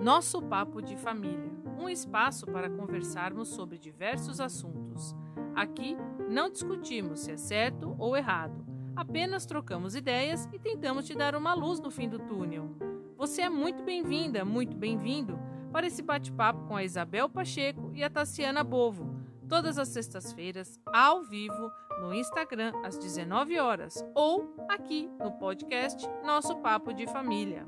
Nosso Papo de Família um espaço para conversarmos sobre diversos assuntos. Aqui não discutimos se é certo ou errado, apenas trocamos ideias e tentamos te dar uma luz no fim do túnel. Você é muito bem-vinda, muito bem-vindo para esse bate-papo com a Isabel Pacheco e a Tassiana Bovo, todas as sextas-feiras, ao vivo, no Instagram, às 19 horas, ou aqui no podcast Nosso Papo de Família.